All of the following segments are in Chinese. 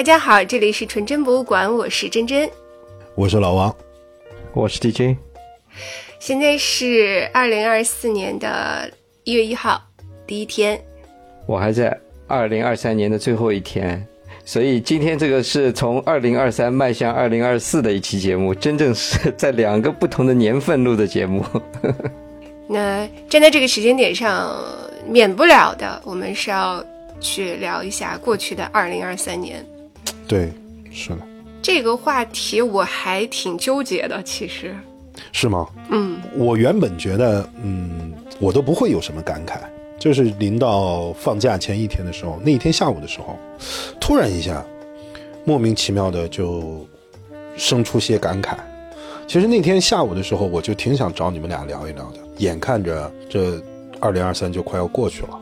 大家好，这里是纯真博物馆，我是真真，我是老王，我是 DJ。现在是二零二四年的一月一号，第一天。我还在二零二三年的最后一天，所以今天这个是从二零二三迈向二零二四的一期节目，真正是在两个不同的年份录的节目。那站在这个时间点上，免不了的，我们是要去聊一下过去的二零二三年。对，是的。这个话题我还挺纠结的，其实。是吗？嗯，我原本觉得，嗯，我都不会有什么感慨，就是临到放假前一天的时候，那一天下午的时候，突然一下，莫名其妙的就生出些感慨。其实那天下午的时候，我就挺想找你们俩聊一聊的。眼看着这二零二三就快要过去了，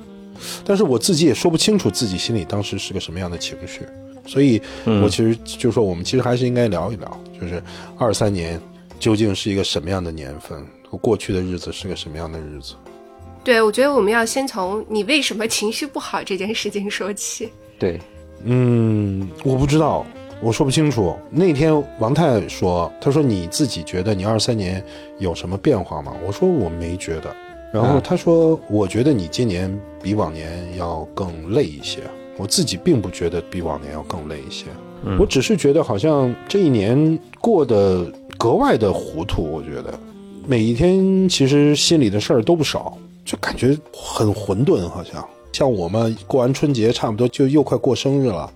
但是我自己也说不清楚自己心里当时是个什么样的情绪，所以我其实就说，我们其实还是应该聊一聊，就是二三年。究竟是一个什么样的年份？过去的日子是个什么样的日子？对，我觉得我们要先从你为什么情绪不好这件事情说起。对，嗯，我不知道，我说不清楚。那天王太说，他说你自己觉得你二三年有什么变化吗？我说我没觉得。然后他说，我觉得你今年比往年要更累一些。我自己并不觉得比往年要更累一些，我只是觉得好像这一年过得格外的糊涂。我觉得每一天其实心里的事儿都不少，就感觉很混沌。好像像我们过完春节，差不多就又快过生日了，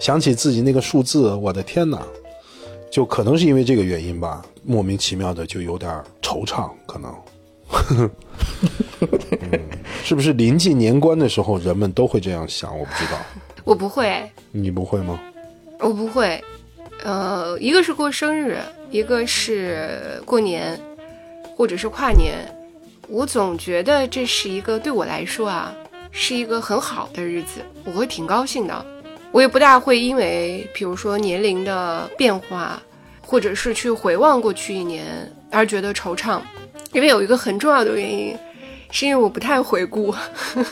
想起自己那个数字，我的天哪！就可能是因为这个原因吧，莫名其妙的就有点惆怅，可能。是不是临近年关的时候，人们都会这样想？我不知道，我不会，你不会吗？我不会，呃，一个是过生日，一个是过年，或者是跨年，我总觉得这是一个对我来说啊，是一个很好的日子，我会挺高兴的。我也不大会因为，比如说年龄的变化，或者是去回望过去一年而觉得惆怅，因为有一个很重要的原因。是因为我不太回顾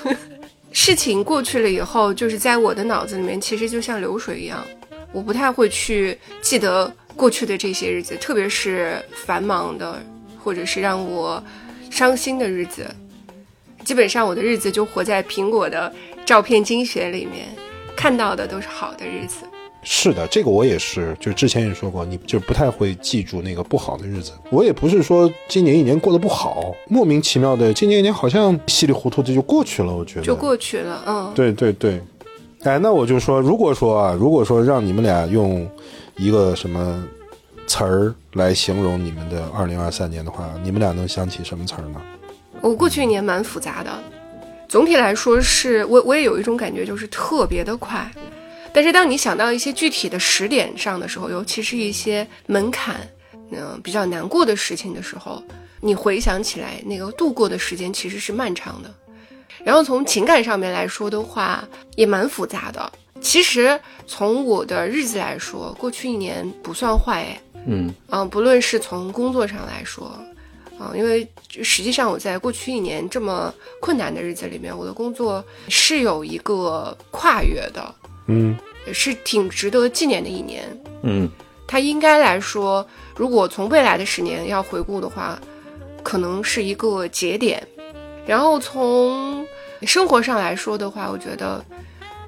事情过去了以后，就是在我的脑子里面，其实就像流水一样，我不太会去记得过去的这些日子，特别是繁忙的或者是让我伤心的日子。基本上我的日子就活在苹果的照片精选里面，看到的都是好的日子。是的，这个我也是，就之前也说过，你就不太会记住那个不好的日子。我也不是说今年一年过得不好，莫名其妙的，今年一年好像稀里糊涂的就过去了。我觉得就过去了，嗯，对对对。哎，那我就说，如果说啊，如果说让你们俩用一个什么词儿来形容你们的二零二三年的话，你们俩能想起什么词儿呢？我过去一年蛮复杂的，总体来说是我我也有一种感觉，就是特别的快。但是当你想到一些具体的时点上的时候，尤其是一些门槛，嗯，比较难过的事情的时候，你回想起来，那个度过的时间其实是漫长的。然后从情感上面来说的话，也蛮复杂的。其实从我的日子来说，过去一年不算坏，哎，嗯，嗯，不论是从工作上来说，啊，因为实际上我在过去一年这么困难的日子里面，我的工作是有一个跨越的。嗯，是挺值得纪念的一年。嗯，它应该来说，如果从未来的十年要回顾的话，可能是一个节点。然后从生活上来说的话，我觉得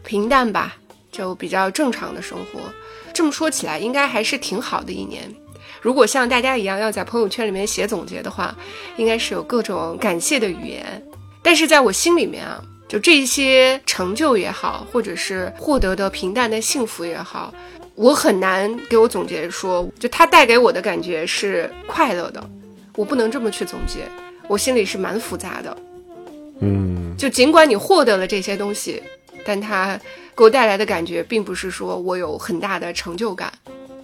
平淡吧，就比较正常的生活。这么说起来，应该还是挺好的一年。如果像大家一样要在朋友圈里面写总结的话，应该是有各种感谢的语言。但是在我心里面啊。就这些成就也好，或者是获得的平淡的幸福也好，我很难给我总结说，就它带给我的感觉是快乐的，我不能这么去总结，我心里是蛮复杂的。嗯，就尽管你获得了这些东西，但它给我带来的感觉并不是说我有很大的成就感。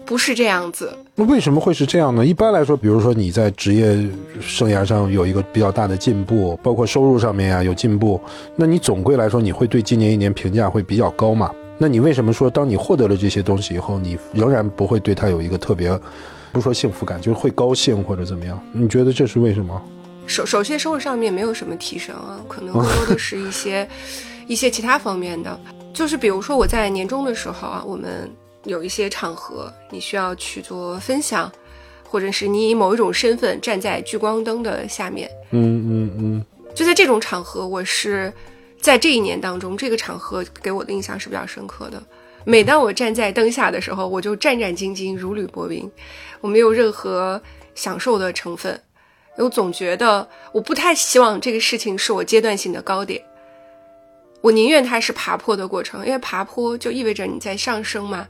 不是这样子，那为什么会是这样呢？一般来说，比如说你在职业生涯上有一个比较大的进步，包括收入上面啊有进步，那你总归来说你会对今年一年评价会比较高嘛？那你为什么说当你获得了这些东西以后，你仍然不会对它有一个特别，不说幸福感，就是会高兴或者怎么样？你觉得这是为什么？首首先，收入上面没有什么提升啊，可能更多的是一些 一些其他方面的。就是比如说我在年终的时候啊，我们有一些场合，你需要去做分享，或者是你以某一种身份站在聚光灯的下面，嗯嗯嗯，就在这种场合，我是在这一年当中，这个场合给我的印象是比较深刻的。每当我站在灯下的时候，我就战战兢兢，如履薄冰，我没有任何享受的成分。我总觉得我不太希望这个事情是我阶段性的高点，我宁愿它是爬坡的过程，因为爬坡就意味着你在上升嘛。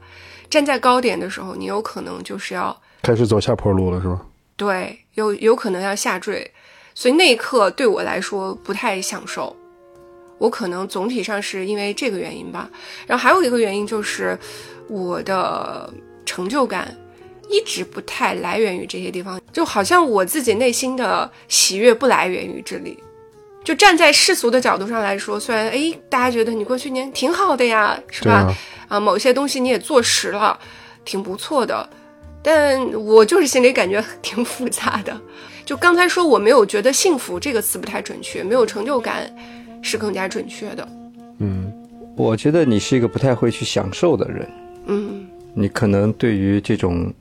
站在高点的时候，你有可能就是要开始走下坡路了，是吧？对，有有可能要下坠，所以那一刻对我来说不太享受。我可能总体上是因为这个原因吧，然后还有一个原因就是我的成就感一直不太来源于这些地方，就好像我自己内心的喜悦不来源于这里。就站在世俗的角度上来说，虽然哎，大家觉得你过去年挺好的呀，是吧？啊啊，某些东西你也做实了，挺不错的，但我就是心里感觉 挺复杂的。就刚才说我没有觉得幸福这个词不太准确，没有成就感是更加准确的。嗯，我觉得你是一个不太会去享受的人，嗯你可能对于这种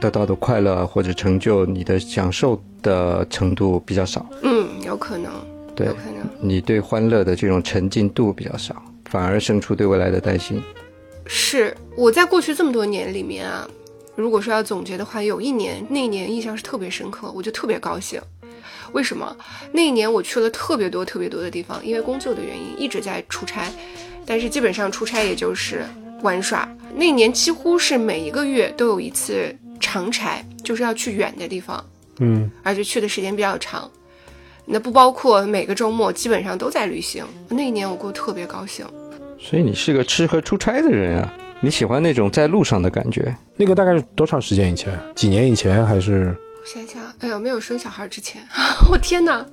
得到的快乐或者成就，你的享受的程度比较少。嗯，有可能，对你对欢乐的这种沉浸度比较少，反而生出对未来的担心。是我在过去这么多年里面啊，如果说要总结的话，有一年那一年印象是特别深刻，我就特别高兴。为什么？那一年我去了特别多特别多的地方，因为工作的原因一直在出差，但是基本上出差也就是玩耍。那一年几乎是每一个月都有一次长差，就是要去远的地方，嗯，而且去的时间比较长。那不包括每个周末，基本上都在旅行。那一年我过得特别高兴。所以你是个吃喝出差的人啊，你喜欢那种在路上的感觉。那个大概是多长时间以前？几年以前还是？我想想，哎呦，没有生小孩之前，我天哪，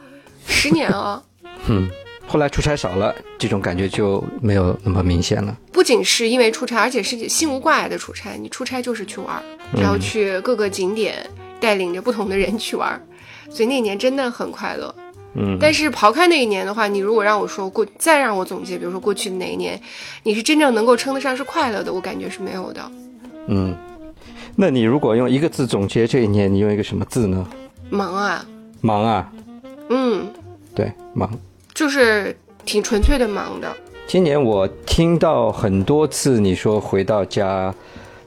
十年啊！嗯，后来出差少了，这种感觉就没有那么明显了。不仅是因为出差，而且是心无挂碍的出差。你出差就是去玩儿，然后去各个景点，带领着不同的人去玩儿，所以那年真的很快乐。嗯，但是刨开那一年的话，你如果让我说过，再让我总结，比如说过去的哪一年，你是真正能够称得上是快乐的，我感觉是没有的。嗯，那你如果用一个字总结这一年，你用一个什么字呢？忙啊，忙啊，嗯，对，忙。就是挺纯粹的忙的。今年我听到很多次你说回到家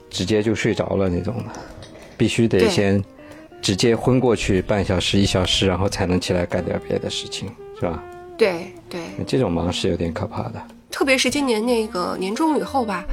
直接就睡着了那种的，必须得先直接昏过去半小时一小时，然后才能起来干点别的事情，是吧？对对，这种忙是有点可怕的。特别是今年那个年终以后吧，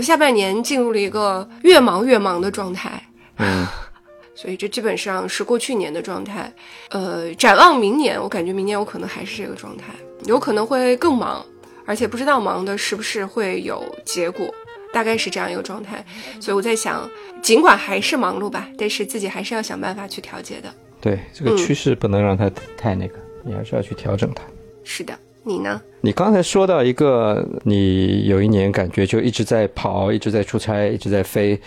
下半年进入了一个越忙越忙的状态。嗯，所以这基本上是过去年的状态。呃，展望明年，我感觉明年我可能还是这个状态，有可能会更忙，而且不知道忙的是不是会有结果，大概是这样一个状态。所以我在想，尽管还是忙碌吧，但是自己还是要想办法去调节的。对，这个趋势不能让它太那个，你还是要去调整它。是的，你呢？你刚才说到一个，你有一年感觉就一直在跑，一直在出差，一直在飞，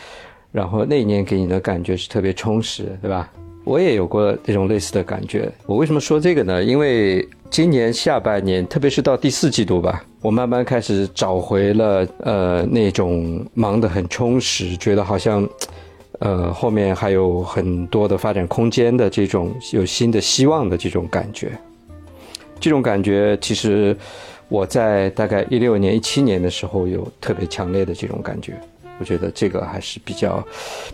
然后那一年给你的感觉是特别充实，对吧？我也有过这种类似的感觉。我为什么说这个呢？因为今年下半年，特别是到第四季度吧，我慢慢开始找回了呃那种忙得很充实，觉得好像呃后面还有很多的发展空间的这种有新的希望的这种感觉。这种感觉其实我在大概一六年、一七年的时候有特别强烈的这种感觉，我觉得这个还是比较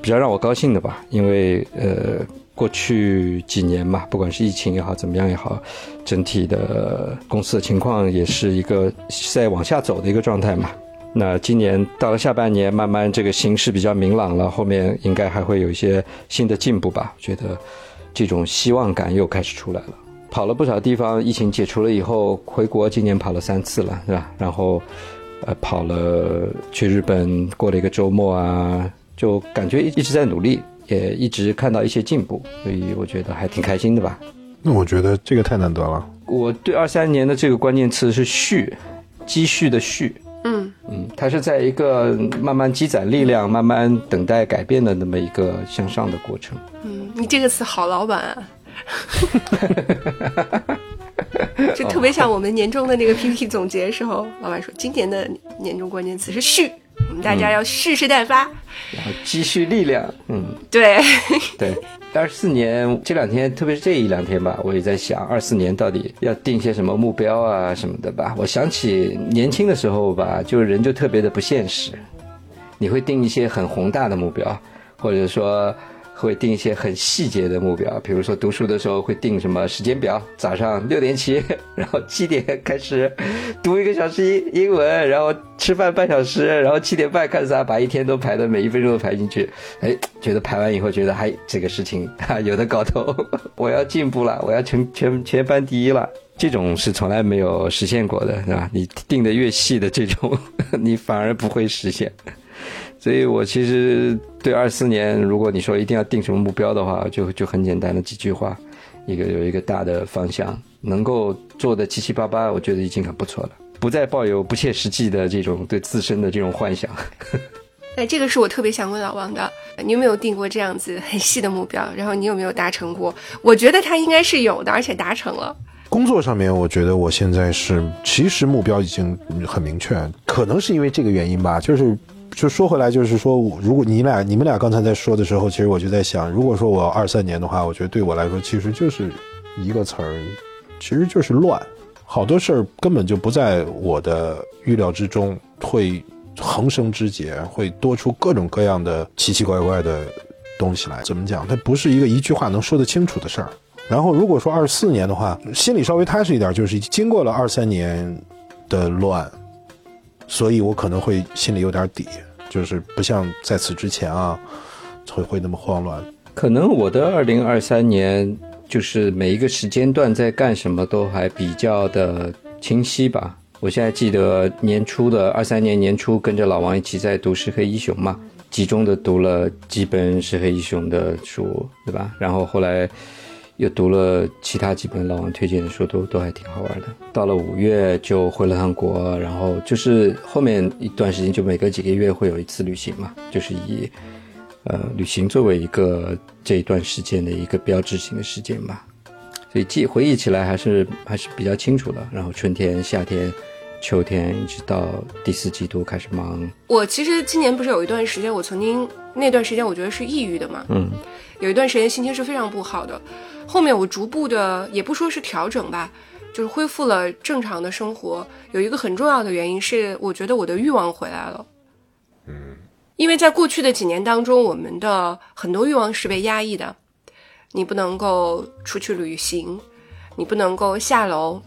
比较让我高兴的吧，因为呃过去几年嘛，不管是疫情也好，怎么样也好，整体的公司的情况也是一个在往下走的一个状态嘛。那今年到了下半年，慢慢这个形势比较明朗了，后面应该还会有一些新的进步吧。觉得这种希望感又开始出来了。跑了不少地方，疫情解除了以后，回国今年跑了三次了，是吧？然后，呃，跑了去日本过了一个周末啊，就感觉一直在努力，也一直看到一些进步，所以我觉得还挺开心的吧。那我觉得这个太难得了。我对二三年的这个关键词是蓄，积蓄的蓄，嗯，嗯，它是在一个慢慢积攒力量、慢慢等待改变的那么一个向上的过程。嗯，你这个词好老板啊。就特别像我们年终的那个 PPT 总结时候，老板说今年的年终关键词是续，大家要蓄势待发，然后积蓄力量，嗯，对，对。二四年这两天，特别是这一两天吧，我也在想，二四年到底要定些什么目标啊什么的吧。我想起年轻的时候吧，就人就特别的不现实，你会定一些很宏大的目标，或者说。会定一些很细节的目标，比如说读书的时候会定什么时间表，早上六点起，然后七点开始读一个小时英英文，然后吃饭半小时，然后七点半开始把一天都排的每一分钟都排进去。哎，觉得排完以后觉得还这个事情啊有的搞头，我要进步了，我要全全全班第一了。这种是从来没有实现过的，是吧？你定的越细的这种，你反而不会实现。所以我其实对二四年，如果你说一定要定什么目标的话，就就很简单的几句话，一个有一个大的方向，能够做的七七八八，我觉得已经很不错了，不再抱有不切实际的这种对自身的这种幻想。哎，这个是我特别想问老王的，你有没有定过这样子很细的目标？然后你有没有达成过？我觉得他应该是有的，而且达成了。工作上面，我觉得我现在是其实目标已经很明确，可能是因为这个原因吧，就是。就说回来，就是说，如果你俩、你们俩刚才在说的时候，其实我就在想，如果说我二三年的话，我觉得对我来说，其实就是一个词儿，其实就是乱。好多事儿根本就不在我的预料之中，会横生枝节，会多出各种各样的奇奇怪怪的东西来。怎么讲？它不是一个一句话能说得清楚的事儿。然后，如果说二四年的话，心里稍微踏实一点，就是经过了二三年的乱。所以我可能会心里有点底，就是不像在此之前啊，会会那么慌乱。可能我的二零二三年就是每一个时间段在干什么都还比较的清晰吧。我现在记得年初的二三年年初跟着老王一起在读《石黑一雄》嘛，集中的读了几本《石黑一雄》的书，对吧？然后后来。又读了其他几本老王推荐的书，都都还挺好玩的。到了五月就回了趟国，然后就是后面一段时间就每隔几个月会有一次旅行嘛，就是以，呃，旅行作为一个这一段时间的一个标志性的时间吧。所以记回忆起来还是还是比较清楚的。然后春天、夏天、秋天，一直到第四季度开始忙。我其实今年不是有一段时间，我曾经那段时间我觉得是抑郁的嘛，嗯，有一段时间心情是非常不好的。后面我逐步的也不说是调整吧，就是恢复了正常的生活。有一个很重要的原因是，我觉得我的欲望回来了。嗯，因为在过去的几年当中，我们的很多欲望是被压抑的。你不能够出去旅行，你不能够下楼，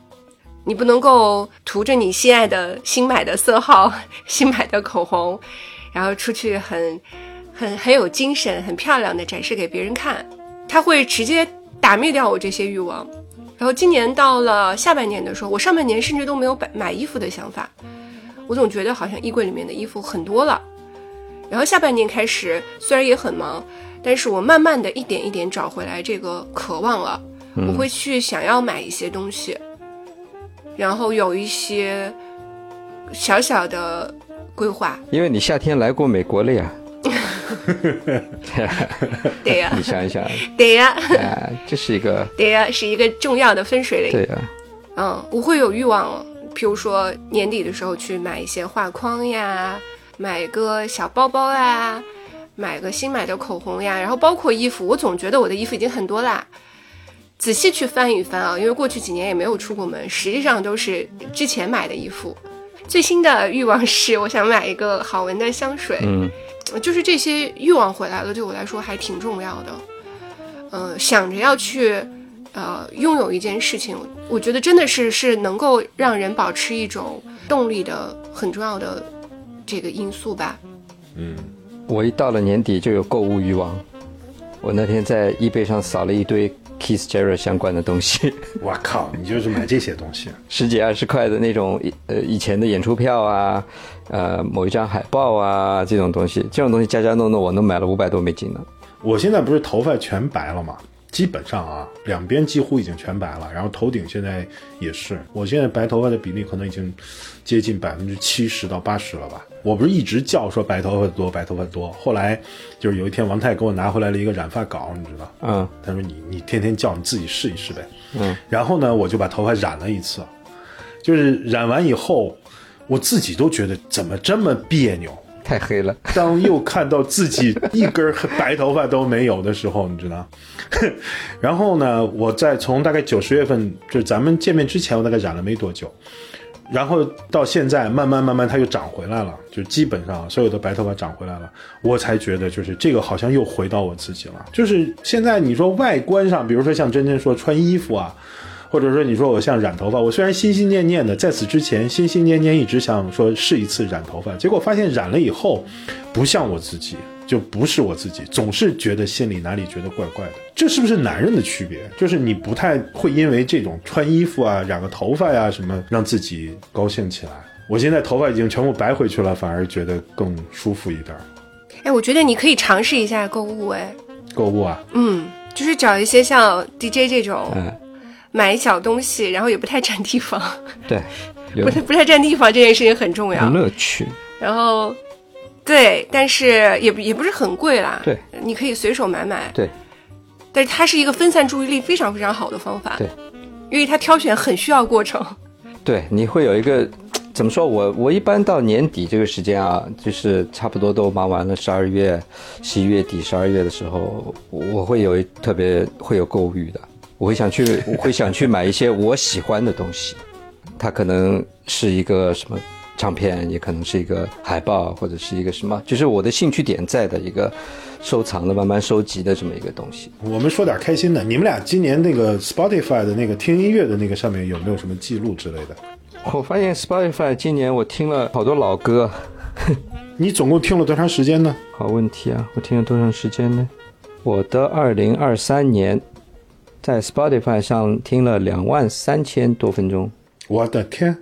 你不能够涂着你心爱的新买的色号、新买的口红，然后出去很很很有精神、很漂亮的展示给别人看，他会直接。打灭掉我这些欲望，然后今年到了下半年的时候，我上半年甚至都没有买买衣服的想法，我总觉得好像衣柜里面的衣服很多了。然后下半年开始，虽然也很忙，但是我慢慢的一点一点找回来这个渴望了。我会去想要买一些东西，然后有一些小小的规划。因为你夏天来过美国了呀。对呀，你想一想，对呀，啊，这是一个，对呀，是一个重要的分水岭。对呀，嗯，我会有欲望，譬如说年底的时候去买一些画框呀，买个小包包呀，买个新买的口红呀，然后包括衣服，我总觉得我的衣服已经很多啦。仔细去翻一翻啊，因为过去几年也没有出过门，实际上都是之前买的衣服。最新的欲望是，我想买一个好闻的香水。嗯。就是这些欲望回来了，对我来说还挺重要的。嗯，想着要去，呃，拥有一件事情，我觉得真的是是能够让人保持一种动力的很重要的这个因素吧。嗯，我一到了年底就有购物欲望。我那天在易贝上扫了一堆 Keith Jarrett 相关的东西。我靠，你就是买这些东西？十几二十块的那种，呃，以前的演出票啊。呃，某一张海报啊，这种东西，这种东西加加弄弄，我能买了五百多美金呢。我现在不是头发全白了吗？基本上啊，两边几乎已经全白了，然后头顶现在也是，我现在白头发的比例可能已经接近百分之七十到八十了吧。我不是一直叫说白头发多，白头发多，后来就是有一天王太给我拿回来了一个染发膏，你知道，嗯他说你你天天叫你自己试一试呗，嗯，然后呢，我就把头发染了一次，就是染完以后，我自己都觉得怎么这么别扭。太黑了。当又看到自己一根白头发都没有的时候，你知道，然后呢，我在从大概九十月份，就是咱们见面之前，我大概染了没多久，然后到现在慢慢慢慢它又长回来了，就基本上所有的白头发长回来了，我才觉得就是这个好像又回到我自己了。就是现在你说外观上，比如说像真真说穿衣服啊。或者说你说我像染头发，我虽然心心念念的，在此之前心心念念一直想说试一次染头发，结果发现染了以后，不像我自己，就不是我自己，总是觉得心里哪里觉得怪怪的。这是不是男人的区别？就是你不太会因为这种穿衣服啊、染个头发呀、什么，让自己高兴起来。我现在头发已经全部白回去了，反而觉得更舒服一点。哎，我觉得你可以尝试一下购物，哎，购物啊，嗯，就是找一些像 DJ 这种。嗯，买小东西，然后也不太占地方，对，不太不太占地方这件事情很重要。乐趣。然后，对，但是也不也不是很贵啦。对，你可以随手买买。对，但是它是一个分散注意力非常非常好的方法。对，因为它挑选很需要过程。对，你会有一个 怎么说？我我一般到年底这个时间啊，就是差不多都忙完了，十二月、十一月底、十二月的时候，我会有一特别会有购物欲的。我会想去，我会想去买一些我喜欢的东西，它可能是一个什么唱片，也可能是一个海报，或者是一个什么，就是我的兴趣点在的一个收藏的、慢慢收集的这么一个东西。我们说点开心的，你们俩今年那个 Spotify 的那个听音乐的那个上面有没有什么记录之类的？我发现 Spotify 今年我听了好多老歌，你总共听了多长时间呢？好问题啊！我听了多长时间呢？我的二零二三年在 Spotify 上听了两万三千多分钟，我的天，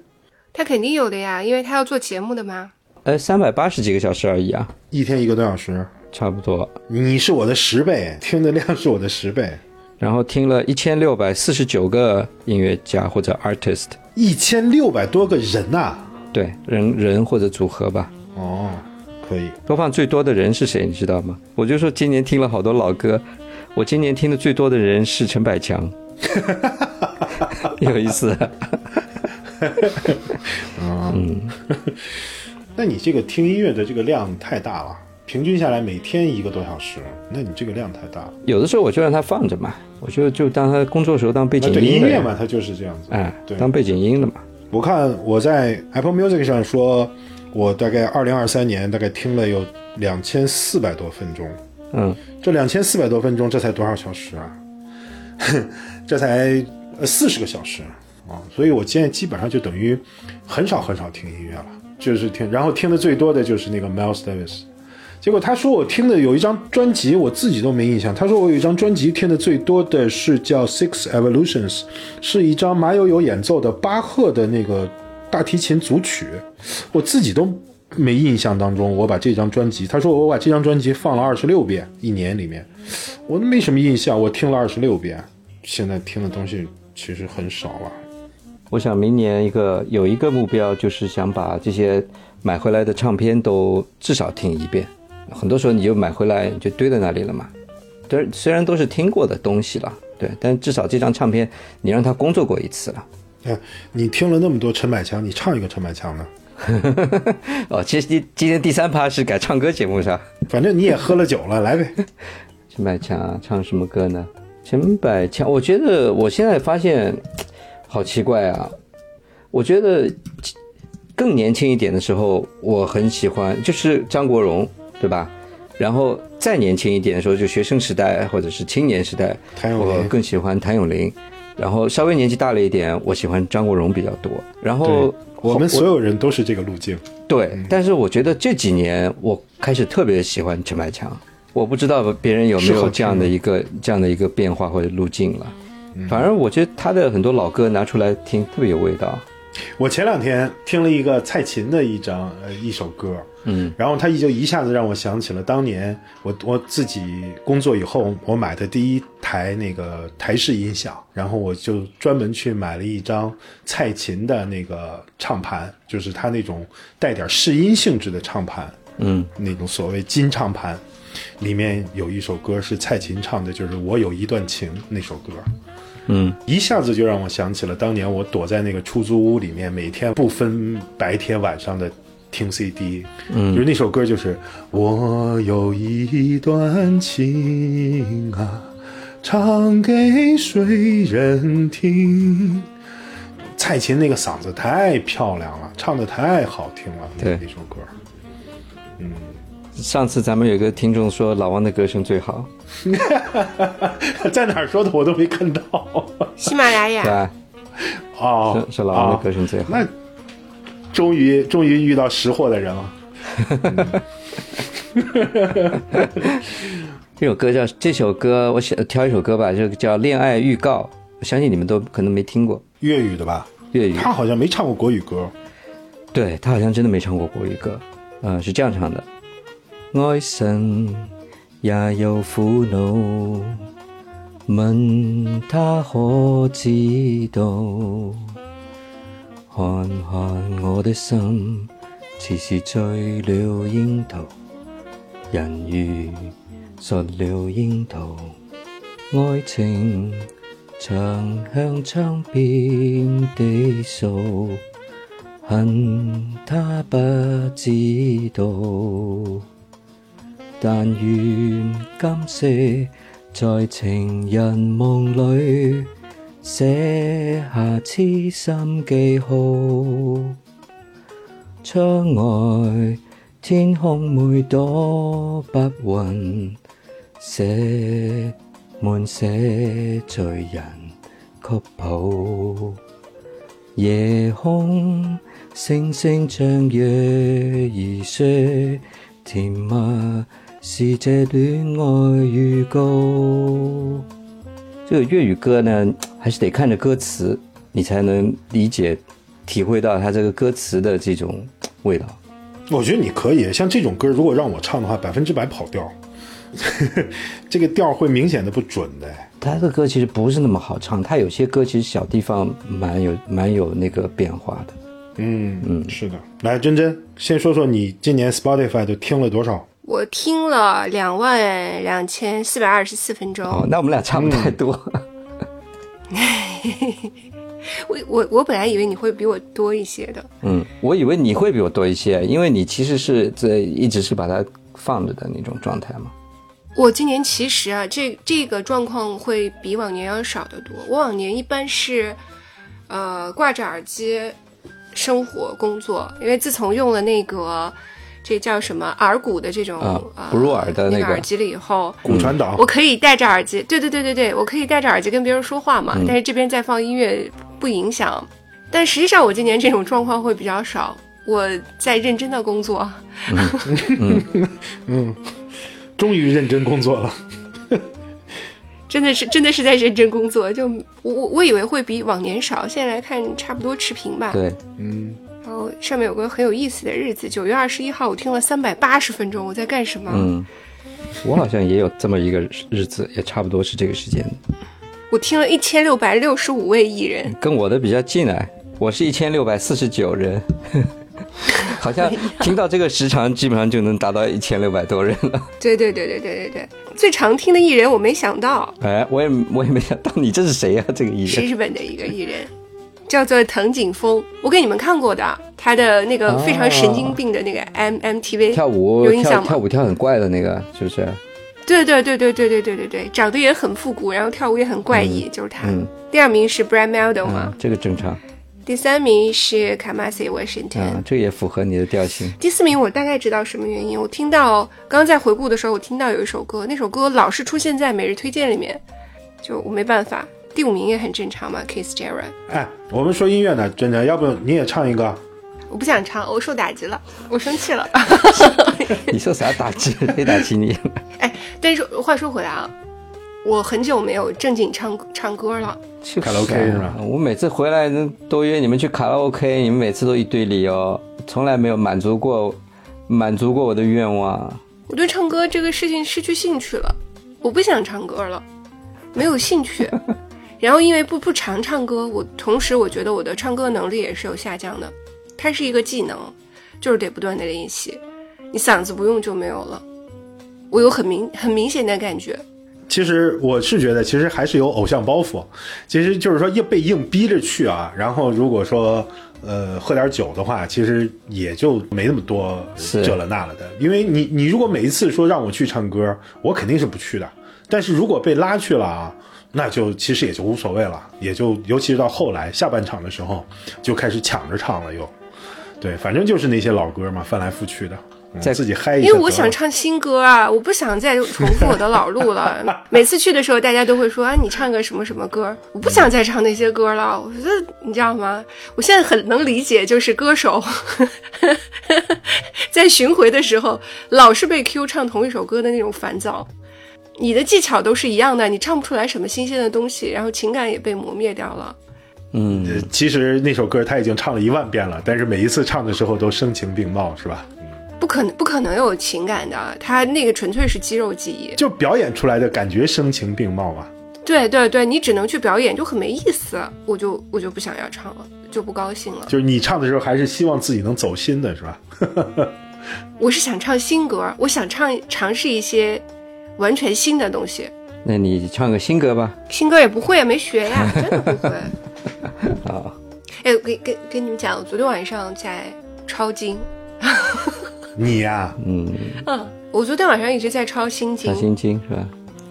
他肯定有的呀，因为他要做节目的嘛。呃，三百八十几个小时而已啊，一天一个多小时，差不多。你是我的十倍，听的量是我的十倍，然后听了一千六百四十九个音乐家或者 artist，一千六百多个人呐、对人人或者组合吧。哦，可以，播放最多的人是谁？你知道吗？我就说今年听了好多老歌，我今年听的最多的人是陈百强，有意思。嗯那你这个听音乐的这个量太大了，平均下来每天一个多小时，那你这个量太大了。有的时候我就让它放着嘛，我就就当它工作时候当背景音音乐嘛，它就是这样子。哎，对，当背景音的嘛。我看我在 Apple Music 上说，我大概二零二三年大概听了有两千四百多分钟，嗯，这两千四百多分钟，这才多少小时啊？这才呃四十个小时啊！所以我现在基本上就等于很少很少听音乐了，就是听，然后听的最多的就是那个 Miles Davis。结果他说我听的有一张专辑，我自己都没印象。他说我有一张专辑听的最多的是叫《Six Evolutions》，是一张马友友演奏的巴赫的那个大提琴组曲，我自己都没印象当中我把这张专辑，他说我把这张专辑放了二十六遍，一年里面，我没什么印象，我听了二十六遍，现在听的东西其实很少了。我想明年一个有一个目标，就是想把这些买回来的唱片都至少听一遍。很多时候你就买回来就堆在那里了嘛，对，虽然都是听过的东西了，对，但至少这张唱片你让他工作过一次了。哎，你听了那么多陈百强，你唱一个陈百强呢？哦，其实今今天第三趴是改唱歌节目是吧？反正你也喝了酒了，来呗。陈百强啊唱什么歌呢？陈百强，我觉得我现在发现好奇怪啊！我觉得更年轻一点的时候，我很喜欢就是张国荣，对吧？然后再年轻一点的时候，就学生时代或者是青年时代，我更喜欢谭咏麟。然后稍微年纪大了一点，我喜欢张国荣比较多。然后我们所有人都是这个路径。对，但是我觉得这几年我开始特别喜欢陈百强，我不知道别人有没有这样的一个这样的一个变化或者路径了。反正我觉得他的很多老歌拿出来听特别有味道。我前两天听了一个蔡琴的一张呃一首歌，嗯，然后他就一下子让我想起了当年我我自己工作以后我买的第一台台那个台式音响，然后我就专门去买了一张蔡琴的那个唱盘，就是它那种带点试音性质的唱盘，嗯，那种所谓金唱盘，里面有一首歌是蔡琴唱的，就是《我有一段情》那首歌。嗯，一下子就让我想起了当年我躲在那个出租屋里面，每天不分白天晚上的听 CD，嗯，就是那首歌就是我有一段情啊，唱给谁人听？蔡琴那个嗓子太漂亮了，唱的太好听了，对那首歌。嗯上次咱们有个听众说老王的歌声最好，在哪儿说的我都没看到。喜马拉雅，对？哦，说说老王的歌哦声最好。那终于终于遇到识货的人了。这首歌叫这首歌，我想挑一首歌吧，就叫《恋爱预告》。我相信你们都可能没听过粤语的吧？粤语，他好像没唱过国语歌。对他好像真的没唱过国语歌，嗯，是这样唱的：爱神也有苦恼，问他可知道？看看我的心，似是醉了樱桃，人如失了樱桃，爱情长向窗边地訴。恨他不知道，但愿今夕在情人夢里寫下痴心記號。窗外天空每朵白雲，寫滿寫醉人曲譜。夜空星星像月兒說，甜蜜是這戀愛預告。這個粵語歌呢，还是得看着歌词，你才能理解、体会到它这个歌词的这种味道。我觉得你可以，像这种歌，如果让我唱的话，百分之百跑调，这个调会明显的不准的。他的歌其实不是那么好唱，他有些歌其实小地方蛮有蛮有那个变化的。嗯嗯，是的。来，珍珍，先说说你今年 Spotify 都听了多少？我听了两万两千四百二十四分钟。哦，那我们俩差不太多。我我我本来以为你会比我多一些的。嗯，我以为你会比我多一些，因为你其实是在一直是把它放着的那种状态嘛。我今年其实啊，这这个状况会比往年要少得多。我往年一般是，呃，挂着耳机生活工作，因为自从用了那個這叫什么耳骨的这种啊呃不入耳的那个耳机了以后，骨传导我可以戴着耳机，对对对对对，我可以戴着耳机跟别人说话嘛，但是这边在放音乐不影响。但实际上我今年这种状况会比较少，我在认真的工作。嗯，终于认真工作了。真的是真的是在认真工作，就我我我以为会比往年少，现在来看差不多持平吧。对，嗯，然后上面有个很有意思的日子，九月二十一号，我听了三百八十分钟，我在干什么？嗯，我好像也有这么一个日子，也差不多是这个时间。我听了一千六百六十五位艺人，跟我的比较近哎，我是一千六百四十九人，好像听到这个时长，基本上就能达到一千六百多人了。对对对对对对对，最常听的艺人我没想到哎，我也我也没想到你这是谁呀、啊？這個藝人是日本的一个艺人，叫做藤井风，我给你们看过的，他的那个非常神经病的那个 M M T V 跳舞有印象吗？跳跳舞跳很怪的那个，是不是？对对对对对对对对对，长得也很复古，然后跳舞也很怪异，就是他。嗯第二名是 Brad Meldo 嘛，啊，这个正常第三名是 Kamasi Washington，、啊，這個也符合你的调性。第四名我大概知道什么原因。我听到刚刚在回顾的时候，我听到有一首歌，那首歌老是出现在每日推荐里面，就我没办法。第五名也很正常嘛，Keith Jarrett。哎，我们说音乐呢，真的，要不你也唱一个？我不想唱，我受打击了，我生气了。你受啥打击？谁打击你？哎，但是话说回来啊，我很久没有正经唱唱歌了。去卡拉 OK 是吧我每次回来都约你们去卡拉 OK，你们每次都一堆理由，从来没有满足过满足过我的愿望。我对唱歌这个事情失去兴趣了，我不想唱歌了。没有兴趣。然后因为不不常唱歌，我同时我觉得我的唱歌能力也是有下降的。它是一个技能，就是得不断的练习，你嗓子不用就没有了。我有很明很明显的感觉。其实我是觉得，其实还是有偶像包袱，其实就是说硬被硬逼着去啊。然后如果说呃喝点酒的话，其实也就没那么多这了那了的。因为你你如果每一次说让我去唱歌，我肯定是不去的。但是如果被拉去了啊，那就其实也就无所谓了，也就尤其是到后来下半场的时候，就开始抢着唱了又。对，反正就是那些老歌嘛，翻来覆去的。在自己嗨一下，因为我想唱新歌啊，我不想再重复我的老路了。每次去的时候，大家都会说啊，你唱个什么什么歌？我不想再唱那些歌了。我觉得你知道吗？我现在很能理解，就是歌手 在巡回的时候，老是被 Q 唱同一首歌的那种烦躁。你的技巧都是一样的，你唱不出来什么新鲜的东西，然后情感也被磨灭掉了。嗯，其实那首歌他已经唱了一万遍了，但是每一次唱的时候都声情并茂，是吧？不可能，不可能有情感的，他那个纯粹是肌肉记忆，就表演出来的感觉声情并茂嘛。对对对，你只能去表演，就很没意思，我就我就不想要唱了，就不高兴了。就是你唱的时候，还是希望自己能走心的，是吧？我是想唱新歌，我想唱尝试一些完全新的东西。那你唱个新歌吧。新歌也不会，没学呀，真的不会。好。哎，跟跟跟你们讲，我昨天晚上在抄经。你呀，嗯嗯，我昨天晚上一直在抄心经，抄心经是吧？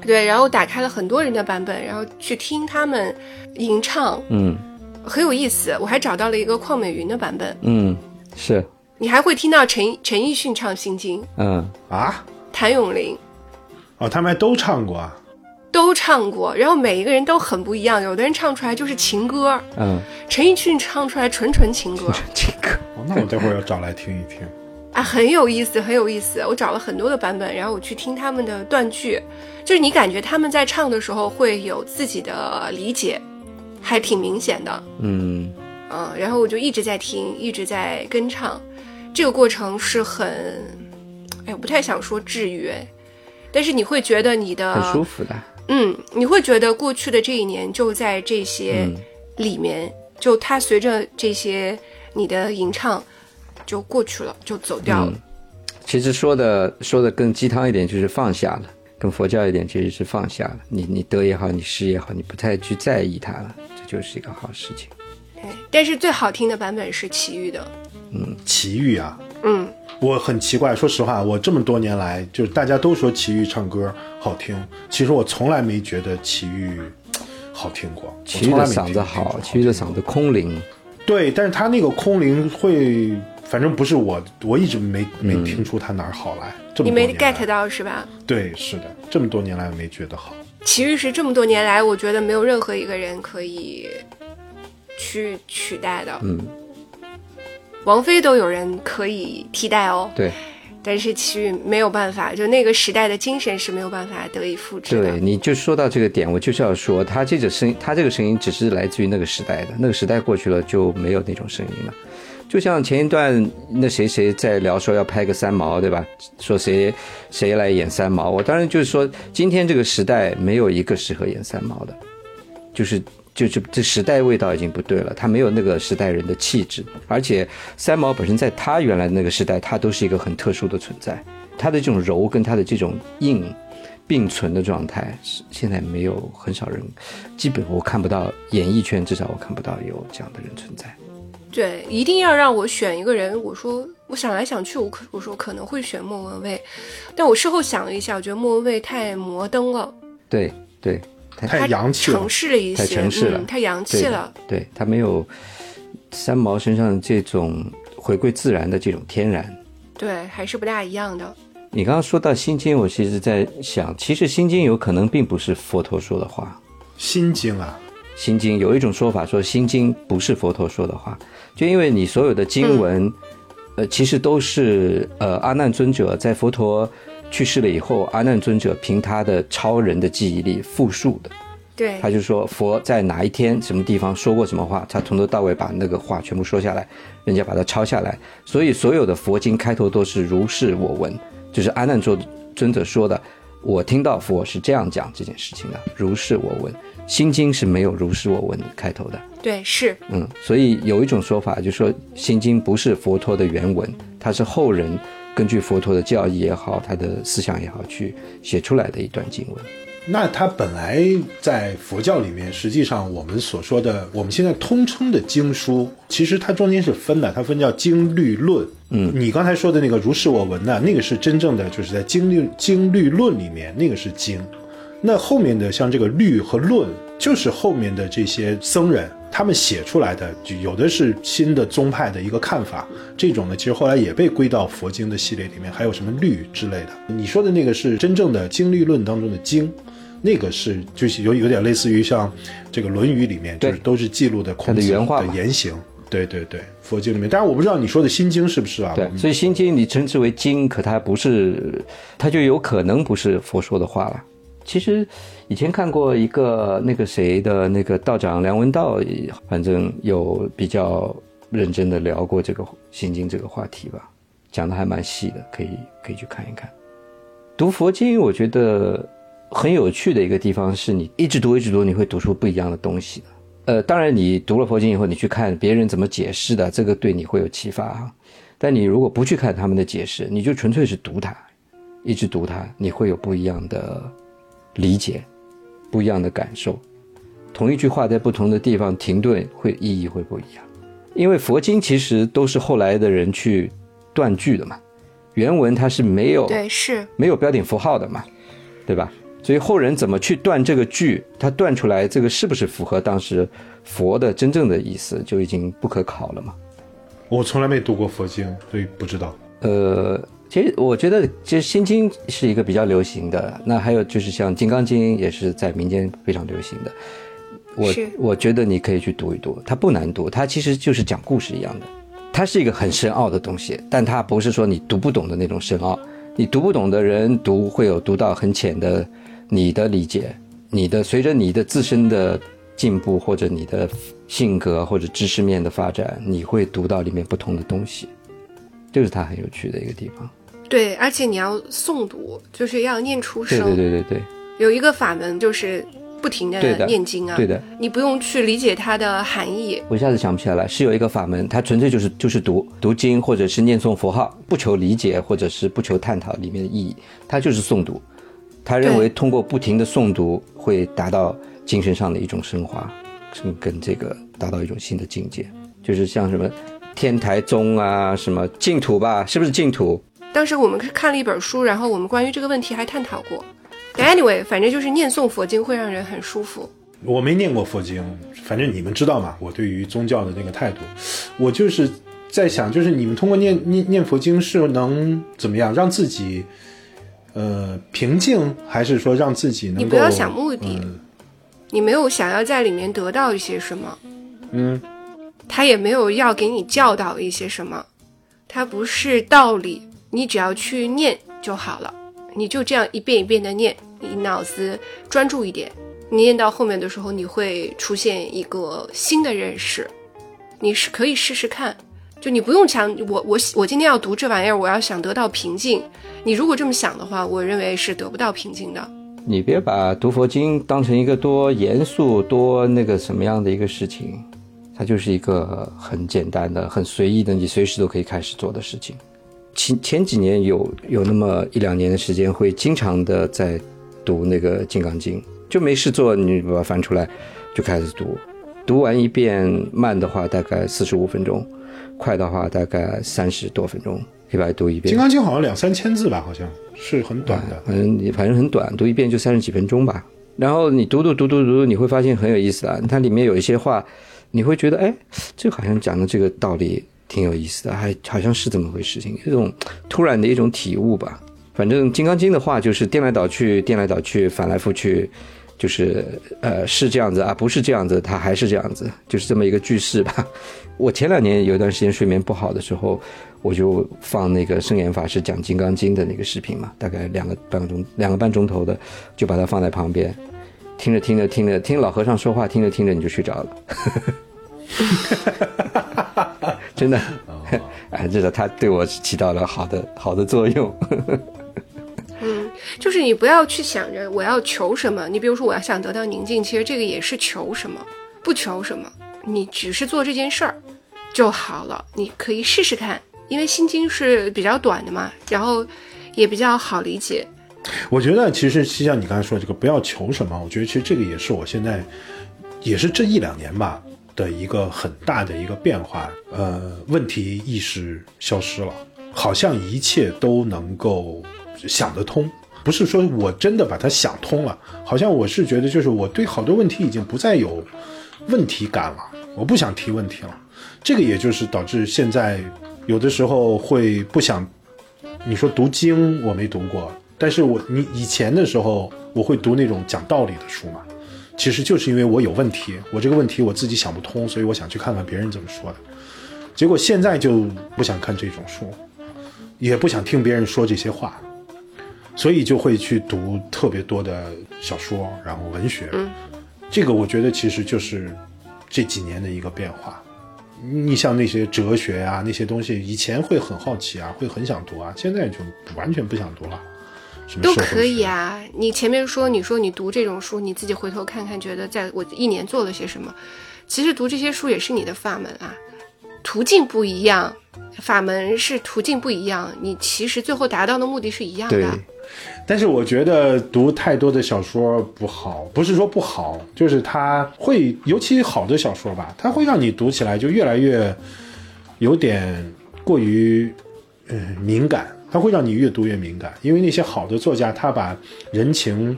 对，然后打开了很多人的版本，然后去听他们吟唱，嗯，很有意思。我还找到了一个邝美云的版本，嗯，是。你还会听到陈陈奕迅唱心经，嗯啊，谭咏麟，哦，他们还都唱过啊，都唱过，然后每一个人都很不一样，有的人唱出来就是情歌，嗯，陈奕迅唱出来纯纯情歌，情歌。哦，那我待会儿要找来听一听。啊，很有意思，很有意思。我找了很多的版本，然后我去听他们的断句，就是你感觉他们在唱的时候会有自己的理解，还挺明显的。嗯嗯，然后我就一直在听，一直在跟唱，这个过程是很，哎，我不太想说治愈，但是你会觉得你的很舒服的。嗯，你会觉得过去的这一年就在这些里面，就它随着这些你的吟唱。就过去了，就走掉了。其实说的说的更鸡汤一点，就是放下了；更佛教一点，其实是放下了。你你得也好，你失也好，你不太去在意它了，这就是一个好事情。对，但是最好听的版本是齐豫的。嗯，齐豫啊，嗯，我很奇怪，说实话，我这么多年来，就是大家都说齐豫唱歌好听，其实我从来没觉得齐豫 好听过。齐豫的嗓子好，齐豫的嗓子空灵。对，但是他那个空灵会。反正不是我，我一直没没听出他哪儿好来。你没 get 到是吧？对，是的，这么多年来没觉得好。齐豫是这么多年来，我觉得没有任何一个人可以去取代的。嗯，王菲都有人可以替代哦。对，但是齐豫没有办法，就那个时代的精神是没有办法得以复制的。对，你就说到这个点，我就是要说，他这个声音，他这个声音只是来自于那个时代的，那个时代过去了就没有那种声音了。就像前一段那谁谁在聊说要拍个三毛，对吧？说谁谁来演三毛，我当然就是说，今天这个时代没有一个适合演三毛的，就是就是这时代味道已经不对了，他没有那个时代人的气质，而且三毛本身在他原来那个时代，他都是一个很特殊的存在，他的这种柔跟他的这种硬并存的状态，现在没有很少人，基本我看不到演艺圈至少我看不到有这样的人存在。对，一定要让我选一个人。我说，我想来想去，我可我说可能会选莫文蔚，但我事后想了一下，我觉得莫文蔚太摩登了。对对，太洋气了，城市了一些，太城市了，太洋气了。对他没有三毛身上这种回归自然的这种天然。对，还是不大一样的。你刚刚说到心经，我其实在想，其实心经有可能并不是佛陀说的话。心经啊。心经有一种说法，说心经不是佛陀说的话，就因为你所有的经文，呃，其实都是呃阿难尊者在佛陀去世了以后，阿难尊者凭他的超人的记忆力复述的。对，他就说佛在哪一天什么地方说过什么话，他从头到尾把那个话全部说下来，人家把它抄下来，所以所有的佛经开头都是如是我闻，就是阿难尊尊者说的，我听到佛是这样讲这件事情的，如是我闻。心经是没有如是我闻开头的，对，是，嗯，所以有一种说法，就是说心经不是佛陀的原文，它是后人根据佛陀的教义也好，他的思想也好，去写出来的一段经文。那它本来在佛教里面，实际上我们所说的，我们现在通称的经书，其实它中间是分的，它分叫经律论。嗯，你刚才说的那个如是我闻呢，那个是真正的，就是在经律经律论里面，那个是经。那后面的像这个律和论，就是后面的这些僧人他们写出来的，就有的是新的宗派的一个看法。这种呢，其实后来也被归到佛经的系列里面，还有什么律之类的。你说的那个是真正的经律论当中的经，那个是就是有有点类似于像这个《论语》里面，就是都是记录的孔子的原话的言行。对对对，佛经里面，当然我不知道你说的心经是不是啊？对，所以心经你称之为经，可它不是，它就有可能不是佛说的话了。其实以前看过一个那个谁的那个道长梁文道，反正有比较认真的聊过这个心经这个话题吧，讲的还蛮细的，可以可以去看一看。读佛经，我觉得很有趣的一个地方是你一直读一直读，你会读出不一样的东西的。呃，当然你读了佛经以后，你去看别人怎么解释的，这个对你会有启发哈。但你如果不去看他们的解释，你就纯粹是读它，一直读它，你会有不一样的。理解不一样的感受，同一句话在不同的地方停顿，会意义会不一样。因为佛经其实都是后来的人去断句的嘛，原文它是没有对是没有标点符号的嘛，对吧？所以后人怎么去断这个句，他断出来这个是不是符合当时佛的真正的意思，就已经不可考了嘛。我从来没读过佛经，所以不知道。呃。其实我觉得，其实《心经》是一个比较流行的。那还有就是像《金刚经》，也是在民间非常流行的。我我觉得你可以去读一读，它不难读，它其实就是讲故事一样的。它是一个很深奥的东西，但它不是说你读不懂的那种深奥。你读不懂的人读会有读到很浅的你的理解，你的随着你的自身的进步或者你的性格或者知识面的发展，你会读到里面不同的东西，这是它很有趣的一个地方。对，而且你要诵读，就是要念出声。对对对对对。有一个法门就是不停的念经啊。对的。你不用去理解它的含义。我一下子想不起来了，是有一个法门，它纯粹就是就是读读经或者是念诵佛号，不求理解或者是不求探讨里面的意义，它就是诵读。他认为通过不停的诵读会达到精神上的一种升华，跟跟这个达到一种新的境界，就是像什么天台宗啊，什么净土吧，是不是净土？当时我们是看了一本书，然后我们关于这个问题还探讨过。Anyway，反正就是念诵佛经会让人很舒服。我没念过佛经，反正你们知道嘛，我对于宗教的那个态度，我就是在想，就是你们通过念念念佛经是能怎么样，让自己呃平静，还是说让自己能够？你不要想目的，你没有想要在里面得到一些什么，嗯，他也没有要给你教导一些什么，他不是道理。你只要去念就好了，你就这样一遍一遍的念，你脑子专注一点，你念到后面的时候，你会出现一个新的认识。你是可以试试看，就你不用想我我我今天要读这玩意儿，我要想得到平静。你如果这么想的话，我认为是得不到平静的。你别把读佛经当成一个多严肃、多那个什么样的一个事情，它就是一个很简单的、很随意的，你随时都可以开始做的事情。前前几年有有那么一两年的时间，会经常的在读那个《金刚经》，就没事做，你把它翻出来，就开始读。读完一遍，慢的话大概四十五分钟，快的话大概三十多分钟，可以把它读一遍。《金刚经》好像两三千字吧，好像是很短的。反正你反正很短，读一遍就三十几分钟吧。然后你读读读读读，你会发现很有意思的。它里面有一些话，你会觉得，哎，这好像讲的这个道理。挺有意思的，还好像是这么回事情，这种突然的一种体悟吧。反正《金刚经》的话就是颠来倒去，颠来倒去，反来覆去，就是呃是这样子啊，不是这样子，它还是这样子，就是这么一个句式吧。我前两年有一段时间睡眠不好的时候，我就放那个圣严法师讲《金刚经》的那个视频嘛，大概两个半个钟，两个半钟头的，就把它放在旁边，听着听着听着，听老和尚说话，听着听着你就睡着了。真的，哎，这个他对我起到了好的好的作用。嗯，就是你不要去想着我要求什么。你比如说，我要想得到宁静，其实这个也是求什么，不求什么，你只是做这件事儿就好了。你可以试试看，因为心经是比较短的嘛，然后也比较好理解。我觉得其实就像你刚才说这个，不要求什么。我觉得其实这个也是我现在，也是这一两年吧的一个很大的一个变化。呃，问题意识消失了，好像一切都能够想得通。不是说我真的把它想通了，好像我是觉得就是我对好多问题已经不再有问题感了，我不想提问题了。这个也就是导致现在有的时候会不想。你说读经我没读过。但是我你以前的时候，我会读那种讲道理的书嘛，其实就是因为我有问题，我这个问题我自己想不通，所以我想去看看别人怎么说的。结果现在就不想看这种书，也不想听别人说这些话，所以就会去读特别多的小说，然后文学。这个我觉得其实就是这几年的一个变化。你像那些哲学啊那些东西，以前会很好奇啊，会很想读啊，现在就完全不想读了。都可以啊！你前面说，你说你读这种书，你自己回头看看，觉得在我一年做了些什么？其实读这些书也是你的法门啊，途径不一样，法门是途径不一样，你其实最后达到的目的是一样的。对。但是我觉得读太多的小说不好，不是说不好，就是它会，尤其好的小说吧，它会让你读起来就越来越有点过于嗯敏感。它会让你越读越敏感，因为那些好的作家，他把人情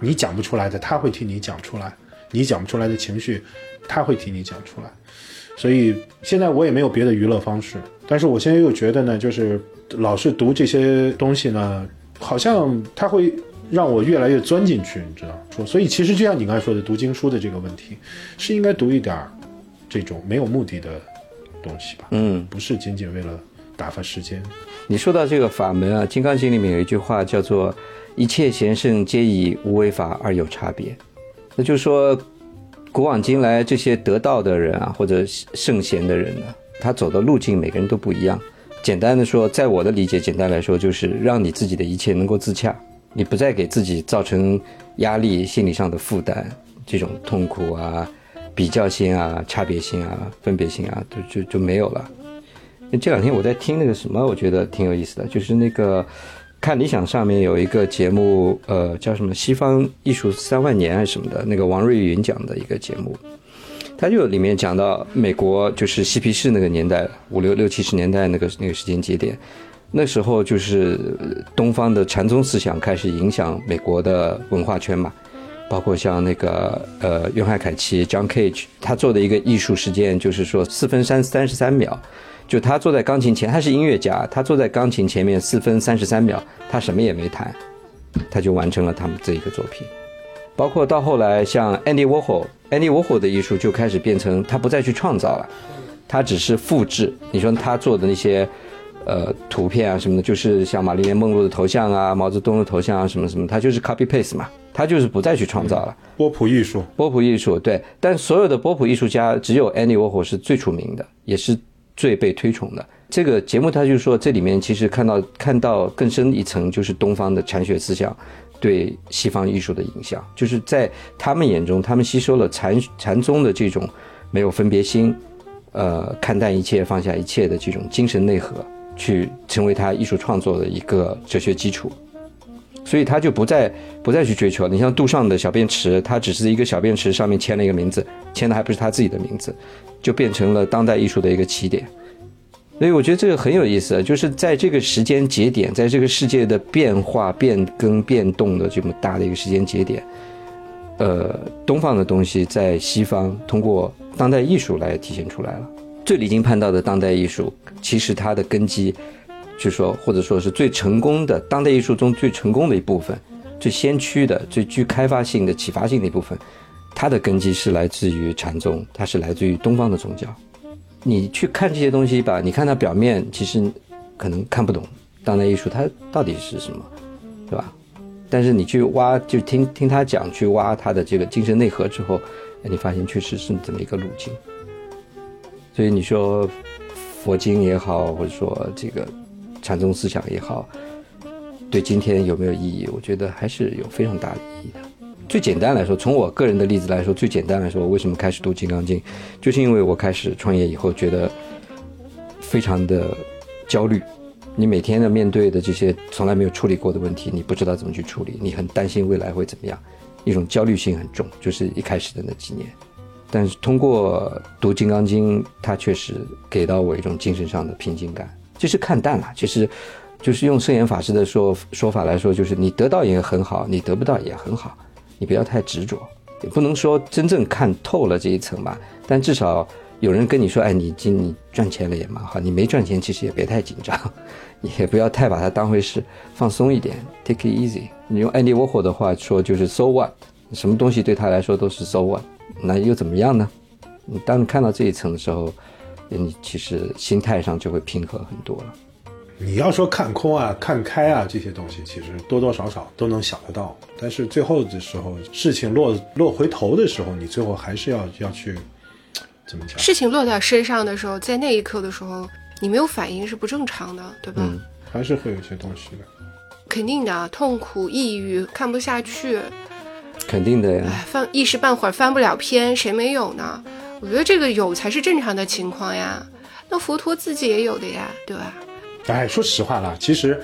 你讲不出来的，他会替你讲出来；你讲不出来的情绪，他会替你讲出来。所以现在我也没有别的娱乐方式，但是我现在又觉得呢，就是老是读这些东西呢，好像它会让我越来越钻进去，你知道？说，所以其实就像你刚才说的，读经书的这个问题，是应该读一点这种没有目的的东西吧？嗯，不是仅仅为了打发时间。你说到这个法门啊，《金刚经》里面有一句话叫做“一切贤圣皆以无为法而有差别”，那就是说，古往今来这些得道的人啊，或者圣贤的人呢，他走的路径每个人都不一样。简单的说，在我的理解，简单来说就是让你自己的一切能够自洽，你不再给自己造成压力、心理上的负担，这种痛苦啊、比较心啊、差别心啊、分别心啊，就就就没有了。这两天我在听那个什么，我觉得挺有意思的，就是那个看理想上面有一个节目，呃，叫什么“西方艺术三万年”还是什么的，那个王瑞云讲的一个节目，他就里面讲到美国就是嬉皮士那个年代，五六六七十年代那个那个时间节点，那时候就是东方的禅宗思想开始影响美国的文化圈嘛，包括像那个呃约翰凯奇 John Cage 他做的一个艺术实践，就是说四分三三十三秒。就他坐在钢琴前，他是音乐家，他坐在钢琴前面四分三十三秒，他什么也没弹，他就完成了他们这一个作品。包括到后来，像 Andy Warhol，Andy Warhol 的艺术就开始变成他不再去创造了，他只是复制。你说他做的那些，呃，图片啊什么的，就是像玛丽莲梦露的头像啊、毛泽东的头像啊什么什么，他就是 copy paste 嘛，他就是不再去创造了。波普艺术，波普艺术，对。但所有的波普艺术家，只有 Andy Warhol 是最出名的，也是。最被推崇的这个节目，他就说这里面其实看到看到更深一层，就是东方的禅学思想对西方艺术的影响，就是在他们眼中，他们吸收了禅禅宗的这种没有分别心，呃，看淡一切、放下一切的这种精神内核，去成为他艺术创作的一个哲学基础。所以他就不再不再去追求。你像杜尚的小便池，他只是一个小便池上面签了一个名字，签的还不是他自己的名字。就变成了当代艺术的一个起点，所以我觉得这个很有意思，就是在这个时间节点，在这个世界的变化、变更、变动的这么大的一个时间节点，呃，东方的东西在西方通过当代艺术来体现出来了。最离经叛道的当代艺术，其实它的根基，就说或者说是最成功的当代艺术中最成功的一部分、最先驱的、最具开发性的、启发性的一部分。它的根基是来自于禅宗，它是来自于东方的宗教。你去看这些东西吧，你看它表面其实可能看不懂当代艺术它到底是什么，对吧？但是你去挖，就听听他讲，去挖他的这个精神内核之后，你发现确实是这么一个路径。所以你说佛经也好，或者说这个禅宗思想也好，对今天有没有意义？我觉得还是有非常大的意义的。最简单来说，从我个人的例子来说，最简单来说，我为什么开始读《金刚经》，就是因为我开始创业以后，觉得非常的焦虑。你每天的面对的这些从来没有处理过的问题，你不知道怎么去处理，你很担心未来会怎么样，一种焦虑性很重，就是一开始的那几年。但是通过读《金刚经》，它确实给到我一种精神上的平静感，就是看淡了。其实，就是用圣严法师的说说法来说，就是你得到也很好，你得不到也很好，你不要太执着，也不能说真正看透了这一层吧。但至少有人跟你说，哎，你今你赚钱了也蛮好，你没赚钱其实也别太紧张，也不要太把它当回事，放松一点，take it easy。你用安迪沃霍的话说，就是 so what，什么东西对他来说都是 so what。那又怎么样呢？你当你看到这一层的时候，你其实心态上就会平和很多了。你要说看空啊、看开啊这些东西，其实多多少少都能想得到。但是最后的时候，事情落落回头的时候，你最后还是要要去怎么讲？事情落到身上的时候，在那一刻的时候，你没有反应是不正常的，对吧？嗯，还是会有些东西的。肯定的，痛苦、抑郁、看不下去，肯定的呀。哎，翻一时半会儿翻不了篇，谁没有呢？我觉得这个有才是正常的情况呀。那佛陀自己也有的呀，对吧？哎，说实话啦，其实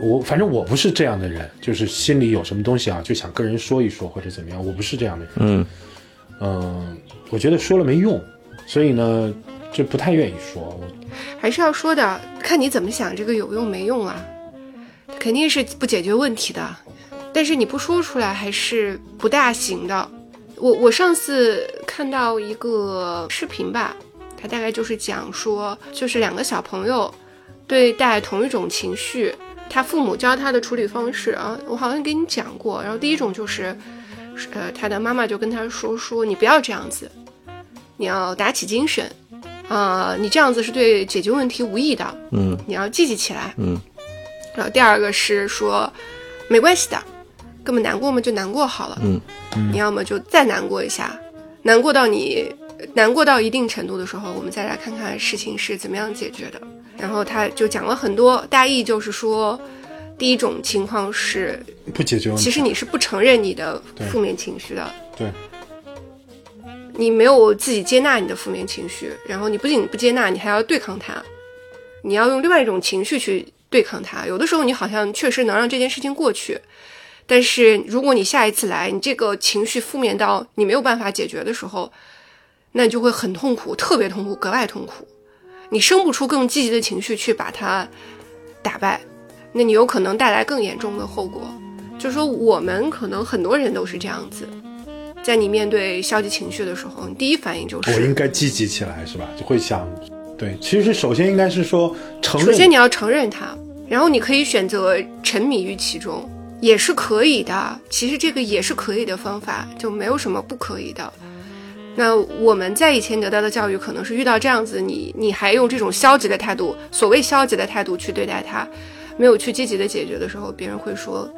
我反正我不是这样的人，就是心里有什么东西啊，就想跟人说一说或者怎么样，我不是这样的人。嗯嗯，我觉得说了没用，所以呢，就不太愿意说。还是要说的，看你怎么想，这个有用没用啊？肯定是不解决问题的，但是你不说出来还是不大行的。我我上次看到一个视频吧，它大概就是讲说，就是两个小朋友对待同一种情绪，他父母教他的处理方式啊，我好像给你讲过。然后第一种就是，呃，他的妈妈就跟他说说，你不要这样子，你要打起精神。啊、你这样子是对解决问题无益的，嗯你要积极起来。嗯然后第二个是说，没关系的，根本难过嘛就难过好了。嗯。你要么就再难过一下，难过到你难过到一定程度的时候，我们再来看看事情是怎么样解决的。然后他就讲了很多，大意就是说，第一种情况是，不解决问题，其实你是不承认你的负面情绪的，对。你没有自己接纳你的负面情绪，然后你不仅不接纳，你还要对抗它，你要用另外一种情绪去对抗它。有的时候你好像确实能让这件事情过去，但是如果你下一次来，你这个情绪负面到你没有办法解决的时候，那你就会很痛苦，特别痛苦，格外痛苦。你生不出更积极的情绪去把它打败，那你有可能带来更严重的后果。就是说，我们可能很多人都是这样子，在你面对消极情绪的时候，你第一反应就是，我应该积极起来，是吧？就会想，对，其实首先应该是说承认，首先你要承认它，然后你可以选择沉迷于其中，也是可以的。其实这个也是可以的方法，就没有什么不可以的。那我们在以前得到的教育，可能是遇到这样子，你你还用这种消极的态度，所谓消极的态度去对待他，没有去积极的解决的时候，别人会说，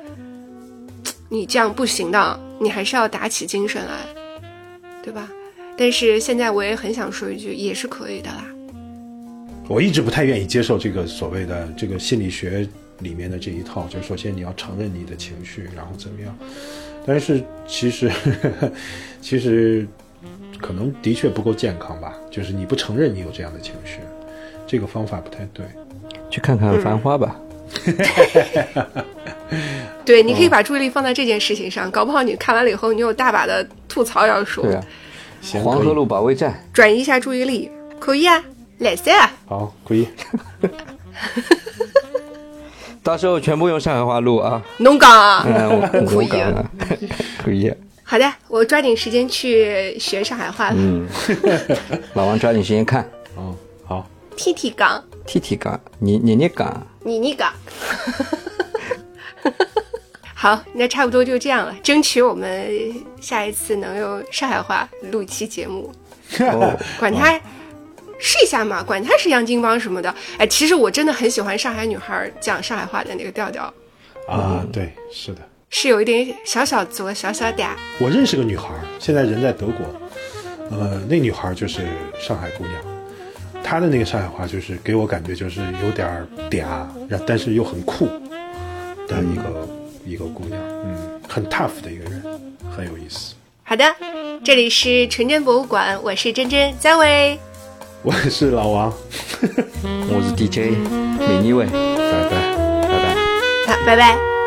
你这样不行的，你还是要打起精神来，对吧？但是现在我也很想说一句，也是可以的啦。我一直不太愿意接受这个所谓的这个心理学里面的这一套，就是首先你要承认你的情绪，然后怎么样。但是其实 其实可能的确不够健康吧，就是你不承认你有这样的情绪，这个方法不太对。去看看《繁花》吧。对，你可以把注意力放在这件事情上，搞不好你看完了以后，你有大把的吐槽要说，对啊，行，黄河路保卫战。转移一下注意力，可以啊，来噻啊，好，可以。到时候全部用上海话录啊。侬讲啊，嗯，我 可以 可以。好的，我抓紧时间去学上海话了。嗯，老王抓紧时间看。哦，好，T T 讲，T T 讲，你你你讲，你你讲。好，那差不多就这样了，争取我们下一次能用上海话录一期节目。哦，管他试一下嘛，管他是洋泾浜什么的。哎，其实我真的很喜欢上海女孩讲上海话的那个调调，啊，对，是的。是有一点小小作、小小嗲。我认识个女孩儿，现在人在德国。呃，那女孩儿就是上海姑娘，她的那个上海话就是给我感觉就是有点儿嗲，然但是又很酷，的一个、一个姑娘，嗯，很 tough 的一个人，很有意思。好的，这里是纯真博物馆，我是真真三位，我是老王，我是 DJ 美妮伟，拜拜。拜拜。好，拜拜。